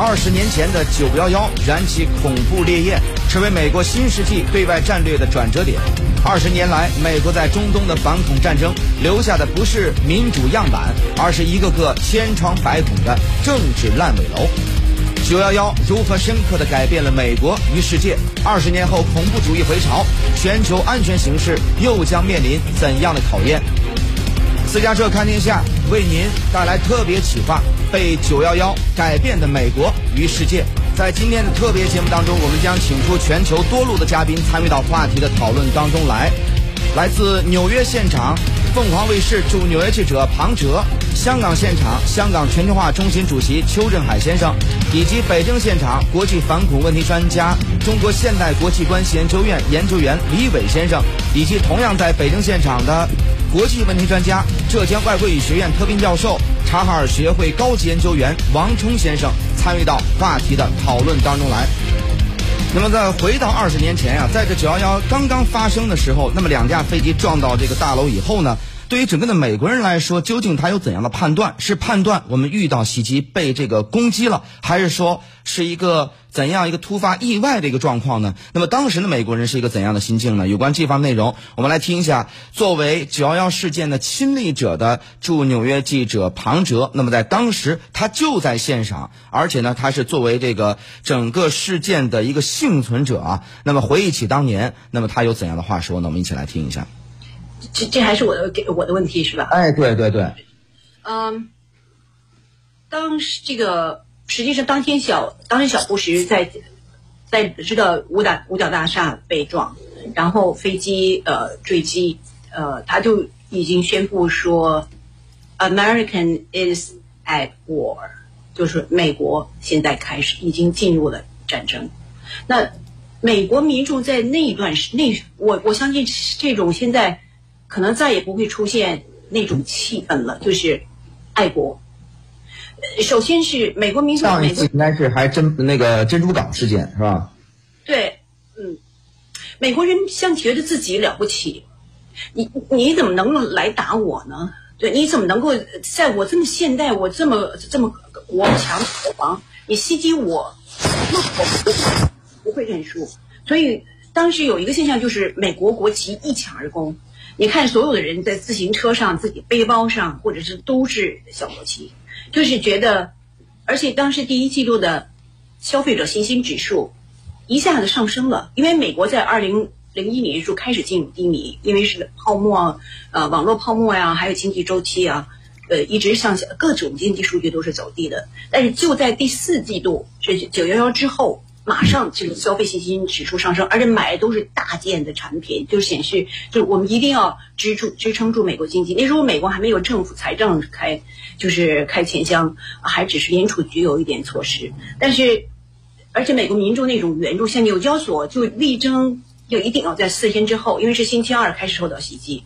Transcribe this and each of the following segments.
二十年前的九幺幺燃起恐怖烈焰，成为美国新世纪对外战略的转折点。二十年来，美国在中东的反恐战争留下的不是民主样板，而是一个个千疮百孔的政治烂尾楼。九幺幺如何深刻地改变了美国与世界？二十年后，恐怖主义回潮，全球安全形势又将面临怎样的考验？私家车看天下为您带来特别企划：被九幺幺改变的美国与世界。在今天的特别节目当中，我们将请出全球多路的嘉宾参与到话题的讨论当中来。来自纽约现场，凤凰卫视驻纽约记者庞哲；香港现场，香港全球化中心主席邱振海先生，以及北京现场国际反恐问题专家、中国现代国际关系研究院研究员李伟先生，以及同样在北京现场的国际问题专家、浙江外国语学院特聘教授、察哈尔学会高级研究员王冲先生，参与到话题的讨论当中来。那么在回到二十年前啊，在这九幺幺刚刚发生的时候，那么两架飞机撞到这个大楼以后呢，对于整个的美国人来说，究竟他有怎样的判断？是判断我们遇到袭击被这个攻击了，还是说是一个怎样一个突发意外的一个状况呢？那么当时的美国人是一个怎样的心境呢？有关这方内容，我们来听一下作为九幺幺事件的亲历者的驻纽约记者庞哲。那么在当时他就在现场，而且呢他是作为这个整个事件的一个幸存者啊。那么回忆起当年，那么他有怎样的话说呢？我们一起来听一下。这这还是我的给我的问题是吧？哎，对对对，嗯，当时这个实际上当天小当天小布什在在知道五角五角大厦被撞，然后飞机呃坠机，呃他就已经宣布说，American is at war，就是美国现在开始已经进入了战争。那美国民众在那一段时那我我相信这种现在。可能再也不会出现那种气氛了，就是爱国。首先是美国民众，上一次应该是还真那个珍珠港事件是吧？对，嗯，美国人像觉得自己了不起，你你怎么能够来打我呢？对，你怎么能够在我这么现代，我这么这么国强国亡，你袭击我，那我不会认输。所以当时有一个现象，就是美国国旗一抢而攻。你看，所有的人在自行车上、自己背包上，或者是都是小国旗，就是觉得，而且当时第一季度的消费者信心指数一下子上升了，因为美国在二零零一年就开始进入低迷，因为是泡沫，呃，网络泡沫呀，还有经济周期啊，呃，一直向下，各种经济数据都是走低的。但是就在第四季度，是九幺幺之后。马上这个消费信心指数上升，而且买的都是大件的产品，就显示就我们一定要支柱支撑住美国经济。那时候美国还没有政府财政开，就是开钱箱，还只是联储局有一点措施。但是，而且美国民众那种援助，像纽交所就力争就一定要在四天之后，因为是星期二开始受到袭击，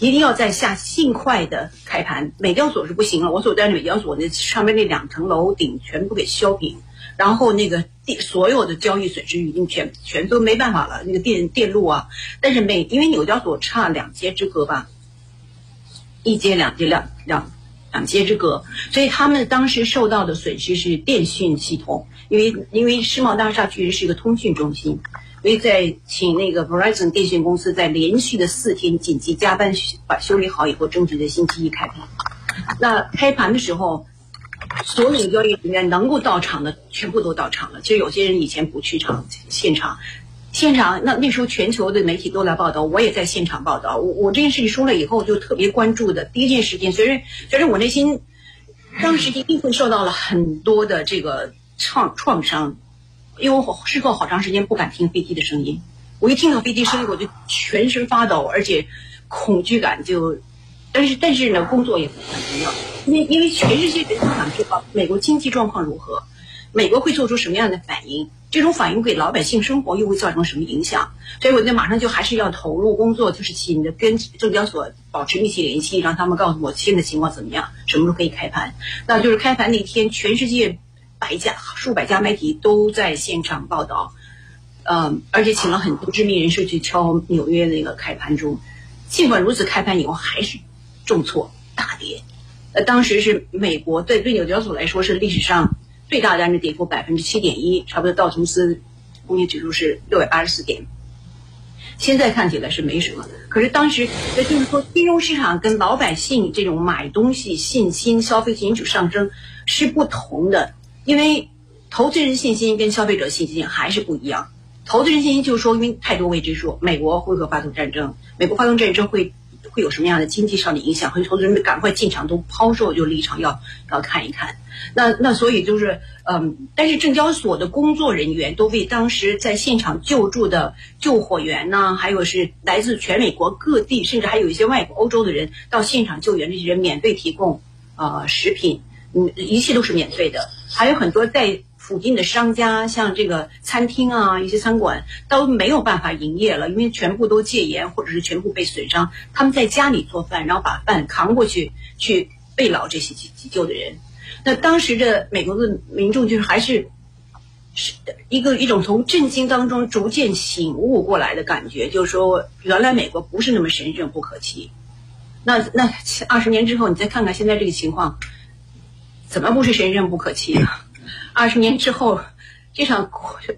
一定要在下尽快的开盘。美交所是不行了，我所在的美交所那上面那两层楼顶全部给削平。然后那个电所有的交易损失已经全全都没办法了，那个电电路啊，但是每因为纽交所差两街之隔吧，一街两街两两两街之隔，所以他们当时受到的损失是电讯系统，因为因为世贸大厦确实是一个通讯中心，所以在请那个 Verizon 电信公司在连续的四天紧急加班把修理好以后，争取在星期一开盘。那开盘的时候。所有的交易人员能够到场的全部都到场了。其实有些人以前不去场现场，现场那那时候全球的媒体都来报道，我也在现场报道。我我这件事情说了以后，就特别关注的第一件事情，虽然虽然我内心当时一定会受到了很多的这个创创伤，因为我事后好长时间不敢听飞机的声音，我一听到飞机声音我就全身发抖，而且恐惧感就。但是但是呢，工作也很重要，因为因为全世界人都想知道美国经济状况如何，美国会做出什么样的反应，这种反应给老百姓生活又会造成什么影响？所以我就马上就还是要投入工作，就是紧的跟证交所保持密切联系，让他们告诉我现在情况怎么样，什么时候可以开盘。那就是开盘那天，全世界百家数百家媒体都在现场报道，嗯，而且请了很多知名人士去敲纽约那个开盘钟。尽管如此，开盘以后还是。重挫大跌，呃，当时是美国对对纽交所来说是历史上最大单日跌幅百分之七点一，差不多道琼斯工业指数是六百八十四点。现在看起来是没什么，可是当时也就是说，金融市场跟老百姓这种买东西信心、消费信心上升是不同的，因为投资人信心跟消费者信心还是不一样。投资人信心就是说，因为太多未知数，美国会不会发动战争？美国发动战争会会有什么样的经济上的影响？很多投资人赶快进场都抛售就离场，要要看一看。那那所以就是，嗯，但是证交所的工作人员都为当时在现场救助的救火员呢，还有是来自全美国各地，甚至还有一些外国欧洲的人到现场救援，这些人免费提供呃食品，嗯，一切都是免费的。还有很多在附近的商家，像这个餐厅啊，一些餐馆都没有办法营业了，因为全部都戒严或者是全部被损伤。他们在家里做饭，然后把饭扛过去去慰劳这些急急救的人。那当时的美国的民众就是还是是一个一种从震惊当中逐渐醒悟过来的感觉，就是说原来美国不是那么神圣不可欺。那那二十年之后，你再看看现在这个情况，怎么不是神圣不可欺呢？二十年之后，这场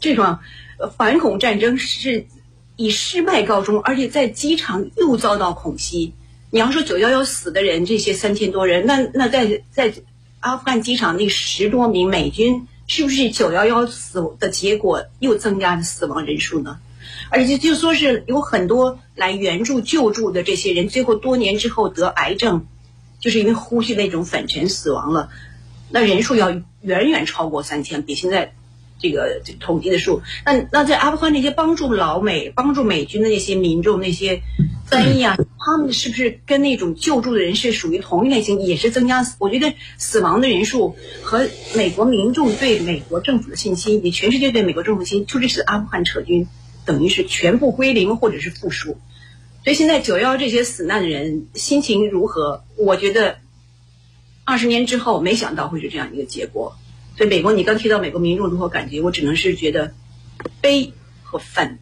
这场反恐战争是以失败告终，而且在机场又遭到恐袭。你要说九幺幺死的人这些三千多人，那那在在。阿富汗机场那十多名美军，是不是九幺幺死的结果又增加了死亡人数呢？而且就说是有很多来援助救助的这些人，最后多年之后得癌症，就是因为呼吸那种粉尘死亡了，那人数要远远超过三千，比现在。这个统计的数，那那在阿富汗那些帮助老美、帮助美军的那些民众、那些翻译啊，他们是不是跟那种救助的人是属于同一类型？也是增加？我觉得死亡的人数和美国民众对美国政府的信心，以全世界对美国政府信心，就这次阿富汗撤军，等于是全部归零或者是负数。所以现在九幺这些死难的人心情如何？我觉得二十年之后，没想到会是这样一个结果。所以，美国，你刚提到美国民众如何感觉，我只能是觉得悲和愤。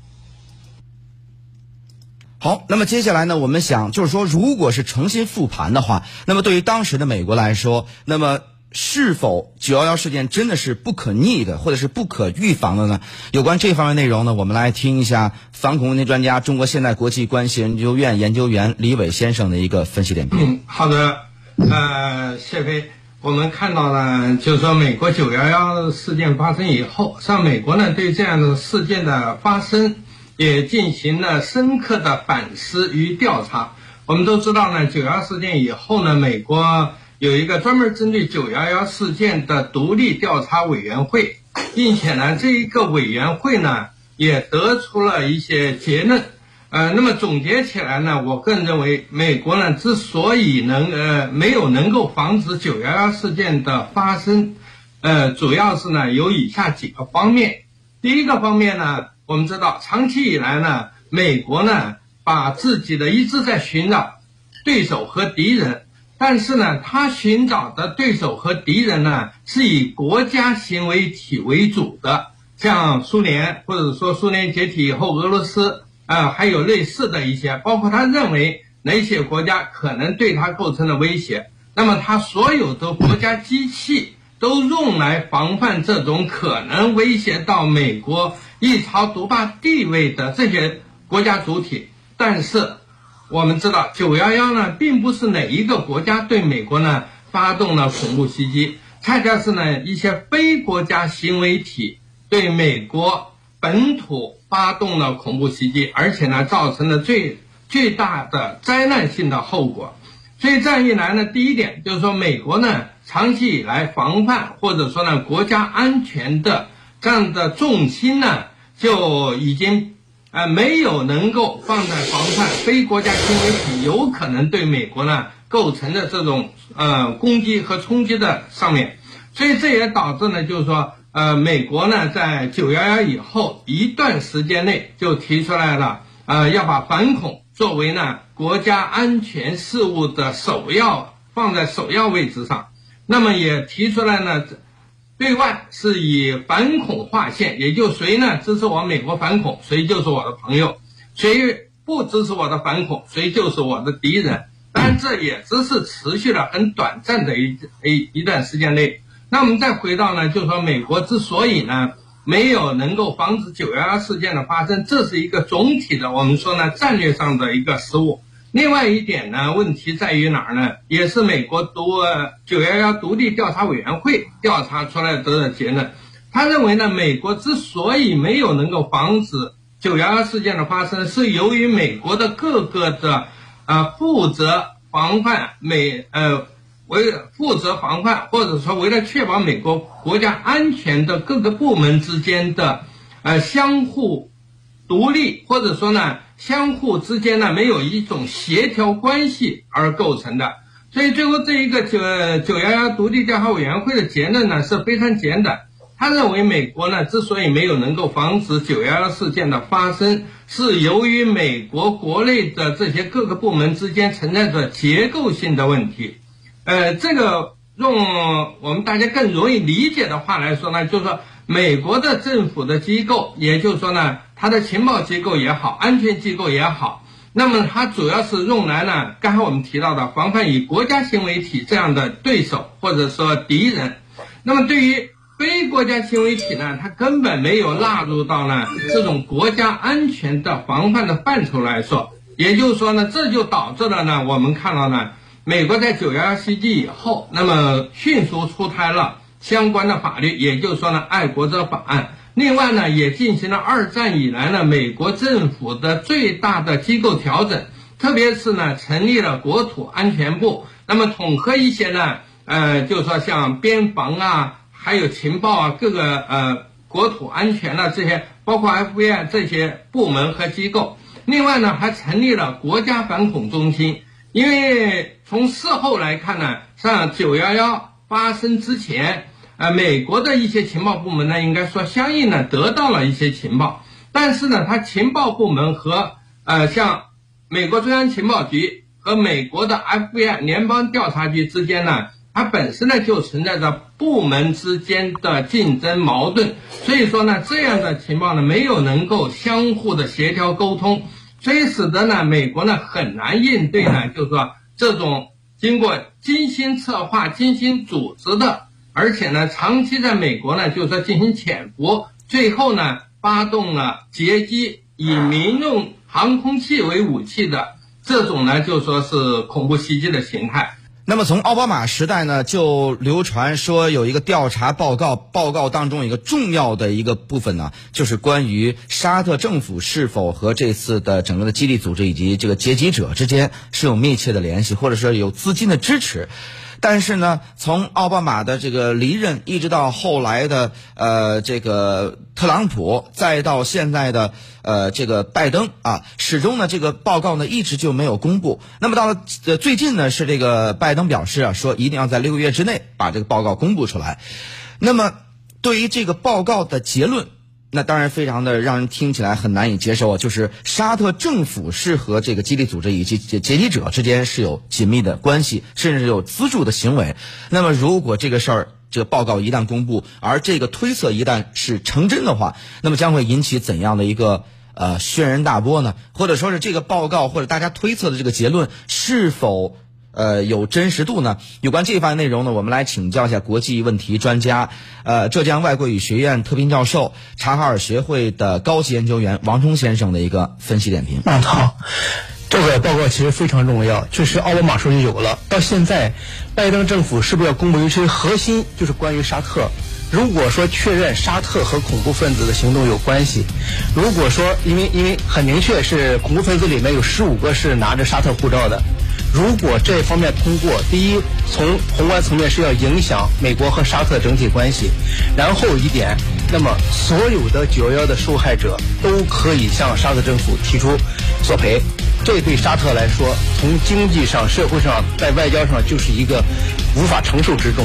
好，那么接下来呢，我们想就是说，如果是重新复盘的话，那么对于当时的美国来说，那么是否九幺幺事件真的是不可逆的，或者是不可预防的呢？有关这方面内容呢，我们来听一下反恐问题专家、中国现代国际关系研究院研究员李伟先生的一个分析点评。嗯，好的，呃，谢飞。我们看到呢，就是说美国九幺幺事件发生以后，像美国呢对这样的事件的发生也进行了深刻的反思与调查。我们都知道呢，九幺事件以后呢，美国有一个专门针对九幺幺事件的独立调查委员会，并且呢，这一个委员会呢也得出了一些结论。呃，那么总结起来呢，我个人认为，美国呢之所以能呃没有能够防止九幺幺事件的发生，呃，主要是呢有以下几个方面。第一个方面呢，我们知道长期以来呢，美国呢把自己的一直在寻找对手和敌人，但是呢，他寻找的对手和敌人呢是以国家行为体为主的，像苏联或者说苏联解体以后俄罗斯。啊，还有类似的一些，包括他认为哪些国家可能对他构成了威胁，那么他所有的国家机器都用来防范这种可能威胁到美国一朝独霸地位的这些国家主体。但是我们知道，九幺幺呢，并不是哪一个国家对美国呢发动了恐怖袭击，恰恰是呢一些非国家行为体对美国。本土发动了恐怖袭击，而且呢，造成了最巨大的灾难性的后果。所以这样一来呢，第一点就是说，美国呢长期以来防范或者说呢国家安全的这样的重心呢，就已经呃没有能够放在防范非国家行为体有可能对美国呢构成的这种呃攻击和冲击的上面。所以这也导致呢，就是说。呃，美国呢，在九幺幺以后一段时间内就提出来了，呃，要把反恐作为呢国家安全事务的首要放在首要位置上。那么也提出来呢，对外是以反恐划线，也就谁呢支持我美国反恐，谁就是我的朋友；谁不支持我的反恐，谁就是我的敌人。但，这也只是持续了很短暂的一一一段时间内。那我们再回到呢，就是说美国之所以呢没有能够防止九幺幺事件的发生，这是一个总体的，我们说呢战略上的一个失误。另外一点呢，问题在于哪儿呢？也是美国独九幺幺独立调查委员会调查出来得的结论。他认为呢，美国之所以没有能够防止九幺幺事件的发生，是由于美国的各个的呃负责防范美呃为负责防范或者说为了确保美国国家安全的各个部门之间的呃相互独立或者说呢。相互之间呢没有一种协调关系而构成的，所以最后这一个九九幺幺独立调查委员会的结论呢是非常简短。他认为美国呢之所以没有能够防止九幺幺事件的发生，是由于美国国内的这些各个部门之间存在着结构性的问题。呃，这个用我们大家更容易理解的话来说呢，就是说美国的政府的机构，也就是说呢。它的情报机构也好，安全机构也好，那么它主要是用来呢，刚才我们提到的防范以国家行为体这样的对手或者说敌人。那么对于非国家行为体呢，它根本没有纳入到呢这种国家安全的防范的范畴来说。也就是说呢，这就导致了呢，我们看到呢，美国在九幺幺袭击以后，那么迅速出台了相关的法律，也就是说呢，爱国者法案。另外呢，也进行了二战以来呢美国政府的最大的机构调整，特别是呢成立了国土安全部，那么统合一些呢，呃，就是说像边防啊，还有情报啊，各个呃国土安全啊这些，包括 FBI 这些部门和机构。另外呢，还成立了国家反恐中心，因为从事后来看呢，像九幺幺发生之前。呃，美国的一些情报部门呢，应该说相应的得到了一些情报，但是呢，它情报部门和呃像美国中央情报局和美国的 FBI 联邦调查局之间呢，它本身呢就存在着部门之间的竞争矛盾，所以说呢，这样的情报呢没有能够相互的协调沟通，所以使得呢，美国呢很难应对呢，就是说这种经过精心策划、精心组织的。而且呢，长期在美国呢，就是说进行潜伏，最后呢，发动了劫机，以民用航空器为武器的这种呢，就说是恐怖袭击的形态。那么从奥巴马时代呢，就流传说有一个调查报告，报告当中一个重要的一个部分呢，就是关于沙特政府是否和这次的整个的基地组织以及这个劫机者之间是有密切的联系，或者说有资金的支持。但是呢，从奥巴马的这个离任，一直到后来的呃这个特朗普，再到现在的呃这个拜登啊，始终呢这个报告呢一直就没有公布。那么到了呃最近呢，是这个拜登表示啊，说一定要在六个月之内把这个报告公布出来。那么对于这个报告的结论。那当然非常的让人听起来很难以接受啊！就是沙特政府是和这个基地组织以及劫劫机者之间是有紧密的关系，甚至有资助的行为。那么如果这个事儿，这个报告一旦公布，而这个推测一旦是成真的话，那么将会引起怎样的一个呃轩然大波呢？或者说是这个报告或者大家推测的这个结论是否？呃，有真实度呢？有关这一番内容呢，我们来请教一下国际问题专家，呃，浙江外国语学院特聘教授、察哈尔学会的高级研究员王冲先生的一个分析点评。嗯，好，这个报告其实非常重要，确实奥巴马说就有了。到现在，拜登政府是不是要公布？一些核心就是关于沙特。如果说确认沙特和恐怖分子的行动有关系，如果说因为因为很明确是恐怖分子里面有十五个是拿着沙特护照的。如果这方面通过，第一，从宏观层面是要影响美国和沙特整体关系，然后一点，那么所有的九幺幺的受害者都可以向沙特政府提出索赔，这对沙特来说，从经济上、社会上、在外交上就是一个无法承受之重。